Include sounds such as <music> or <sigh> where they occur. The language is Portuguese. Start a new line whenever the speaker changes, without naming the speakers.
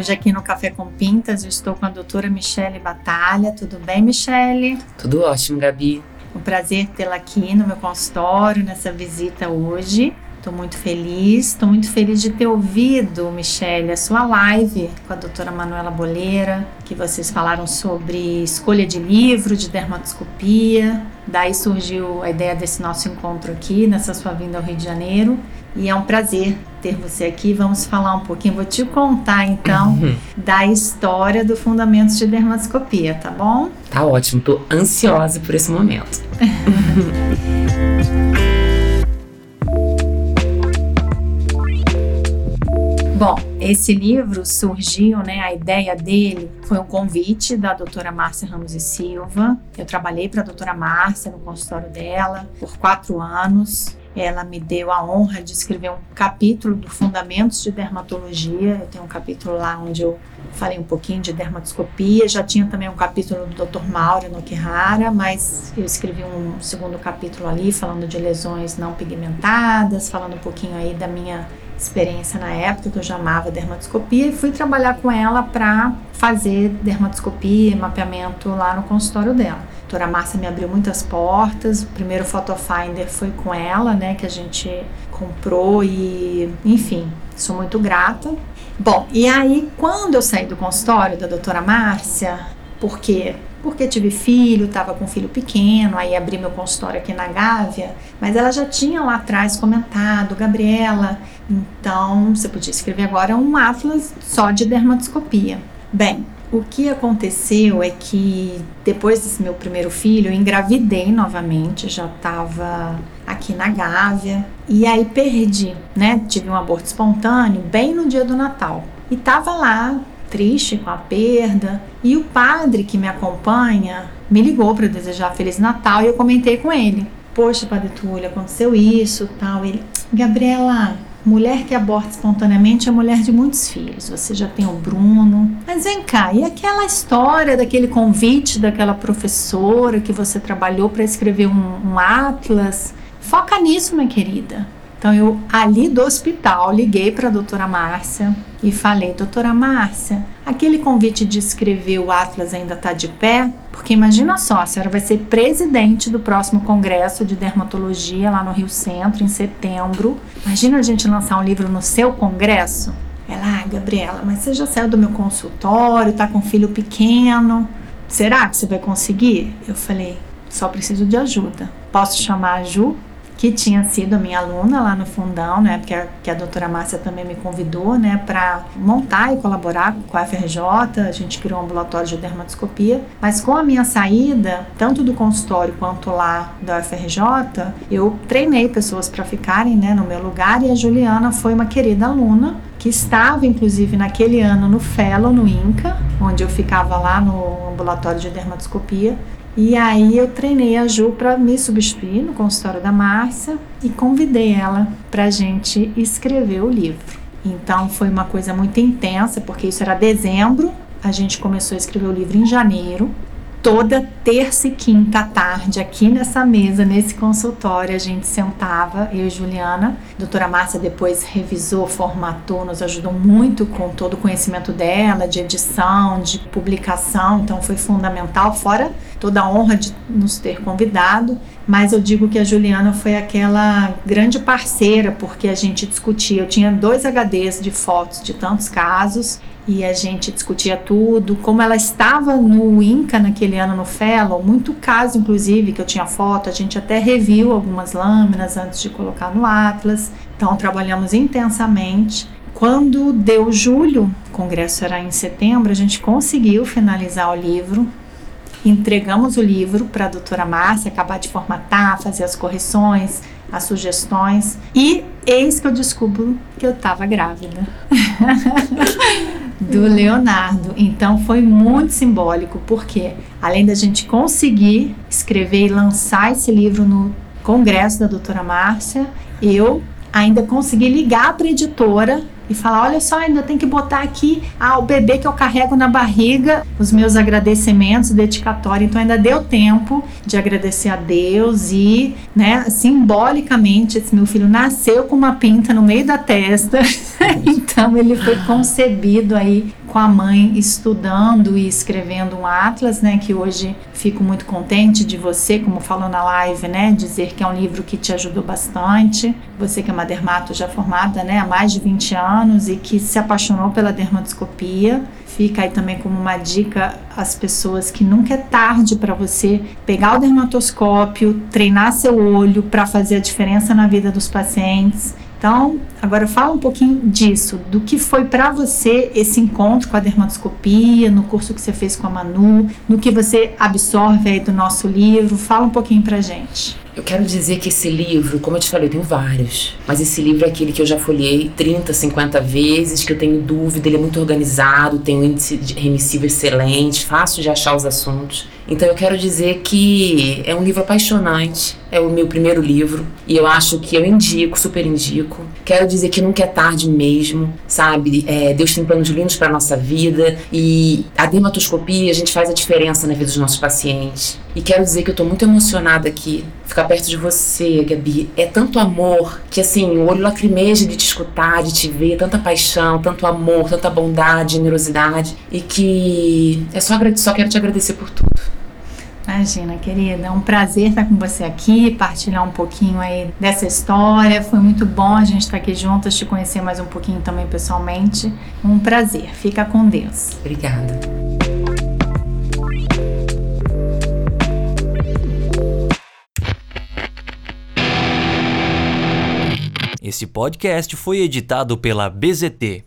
Hoje aqui no Café com Pintas eu estou com a doutora Michele Batalha. Tudo bem, Michele?
Tudo ótimo, Gabi.
Um prazer tê-la aqui no meu consultório, nessa visita hoje. Estou muito feliz, estou muito feliz de ter ouvido, Michelle, a sua live com a doutora Manuela Boleira, que vocês falaram sobre escolha de livro, de dermatoscopia. Daí surgiu a ideia desse nosso encontro aqui, nessa sua vinda ao Rio de Janeiro. E é um prazer ter você aqui. Vamos falar um pouquinho, vou te contar então da história do Fundamentos de Dermatoscopia, tá bom?
Tá ótimo, tô ansiosa por esse momento. <laughs>
Bom, esse livro surgiu, né? A ideia dele foi um convite da doutora Márcia Ramos e Silva. Eu trabalhei para a doutora Márcia no consultório dela por quatro anos. Ela me deu a honra de escrever um capítulo do Fundamentos de Dermatologia. Eu tenho um capítulo lá onde eu falei um pouquinho de dermatoscopia. Já tinha também um capítulo do Dr. Mauro Nokihara, mas eu escrevi um segundo capítulo ali falando de lesões não pigmentadas, falando um pouquinho aí da minha experiência na época que eu já amava dermatoscopia e fui trabalhar com ela para fazer dermatoscopia e mapeamento lá no consultório dela. Doutora Márcia me abriu muitas portas. O primeiro Photofinder foi com ela, né, que a gente comprou e, enfim, sou muito grata. Bom, e aí quando eu saí do consultório da doutora Márcia, porque porque tive filho, estava com um filho pequeno, aí abri meu consultório aqui na Gávea, mas ela já tinha lá atrás comentado, Gabriela, então você podia escrever agora um atlas só de dermatoscopia. Bem, o que aconteceu é que depois desse meu primeiro filho, eu engravidei novamente, já estava aqui na Gávea, e aí perdi, né? Tive um aborto espontâneo bem no dia do Natal. E tava lá triste com a perda. E o padre que me acompanha me ligou para desejar Feliz Natal e eu comentei com ele. Poxa, Padre Túlio, aconteceu isso, tal. Ele, Gabriela, mulher que aborta espontaneamente é mulher de muitos filhos. Você já tem o Bruno. Mas vem cá, e aquela história daquele convite daquela professora que você trabalhou para escrever um, um atlas? Foca nisso, minha querida. Então eu ali do hospital liguei para a doutora Márcia e falei: "Doutora Márcia, aquele convite de escrever o Atlas ainda está de pé? Porque imagina só, a senhora vai ser presidente do próximo congresso de dermatologia lá no Rio Centro em setembro. Imagina a gente lançar um livro no seu congresso?" Ela: ah, "Gabriela, mas você já saiu do meu consultório, tá com um filho pequeno. Será que você vai conseguir?" Eu falei: "Só preciso de ajuda. Posso chamar a Ju?" Que tinha sido minha aluna lá no fundão, né, porque a, que a doutora Márcia também me convidou, né, para montar e colaborar com a FRJ, a gente criou um ambulatório de dermatoscopia, mas com a minha saída, tanto do consultório quanto lá da UFRJ, eu treinei pessoas para ficarem, né, no meu lugar. E a Juliana foi uma querida aluna que estava inclusive naquele ano no Fellow, no INCA, onde eu ficava lá no ambulatório de dermatoscopia, e aí eu treinei a Ju para me substituir no consultório da Márcia e convidei ela para a gente escrever o livro. Então foi uma coisa muito intensa, porque isso era dezembro, a gente começou a escrever o livro em janeiro toda terça e quinta tarde, aqui nessa mesa, nesse consultório, a gente sentava, eu e Juliana. A doutora Márcia depois revisou, formatou, nos ajudou muito com todo o conhecimento dela, de edição, de publicação, então foi fundamental, fora toda a honra de nos ter convidado. Mas eu digo que a Juliana foi aquela grande parceira, porque a gente discutia. Eu tinha dois HDs de fotos de tantos casos e a gente discutia tudo. Como ela estava no INCA naquele ano no Fellow, muito caso, inclusive, que eu tinha foto, a gente até reviu algumas lâminas antes de colocar no Atlas. Então, trabalhamos intensamente. Quando deu julho, o congresso era em setembro, a gente conseguiu finalizar o livro. Entregamos o livro para a doutora Márcia acabar de formatar, fazer as correções, as sugestões. E eis que eu descubro que eu estava grávida. <laughs> do Leonardo. Então foi muito simbólico, porque além da gente conseguir escrever e lançar esse livro no congresso da doutora Márcia, eu ainda consegui ligar para a editora e falar: olha só, ainda tem que botar aqui ah, o bebê que eu carrego na barriga, os meus agradecimentos, dedicatório. Então ainda deu tempo de agradecer a Deus e, né, simbolicamente, esse meu filho nasceu com uma pinta no meio da testa. <laughs> <laughs> então ele foi concebido aí com a mãe estudando e escrevendo um atlas, né, que hoje fico muito contente de você, como falou na live, né, dizer que é um livro que te ajudou bastante. Você que é uma dermato já formada, né, há mais de 20 anos e que se apaixonou pela dermatoscopia. Fica aí também como uma dica às pessoas que nunca é tarde para você pegar o dermatoscópio, treinar seu olho para fazer a diferença na vida dos pacientes então, agora fala um pouquinho disso, do que foi para você esse encontro com a dermatoscopia, no curso que você fez com a Manu, no que você absorve aí do nosso livro. Fala um pouquinho pra gente.
Eu quero dizer que esse livro, como eu te falei, eu tenho vários, mas esse livro é aquele que eu já folhei 30, 50 vezes, que eu tenho dúvida, ele é muito organizado, tem um índice remissivo excelente, fácil de achar os assuntos. Então eu quero dizer que é um livro apaixonante, é o meu primeiro livro e eu acho que eu indico, super indico. Quero dizer que nunca é tarde mesmo, sabe? É, Deus tem planos lindos para nossa vida e a dermatoscopia a gente faz a diferença na vida dos nossos pacientes. E quero dizer que eu tô muito emocionada aqui, ficar perto de você, Gabi. É tanto amor que assim, o olho lacrimeja de te escutar, de te ver, tanta paixão, tanto amor, tanta bondade, generosidade e que é só, só quero te agradecer por tudo.
Imagina, querida, é um prazer estar com você aqui, partilhar um pouquinho aí dessa história. Foi muito bom a gente estar aqui juntas, te conhecer mais um pouquinho também pessoalmente. Um prazer. Fica com Deus.
Obrigada.
Esse podcast foi editado pela BZT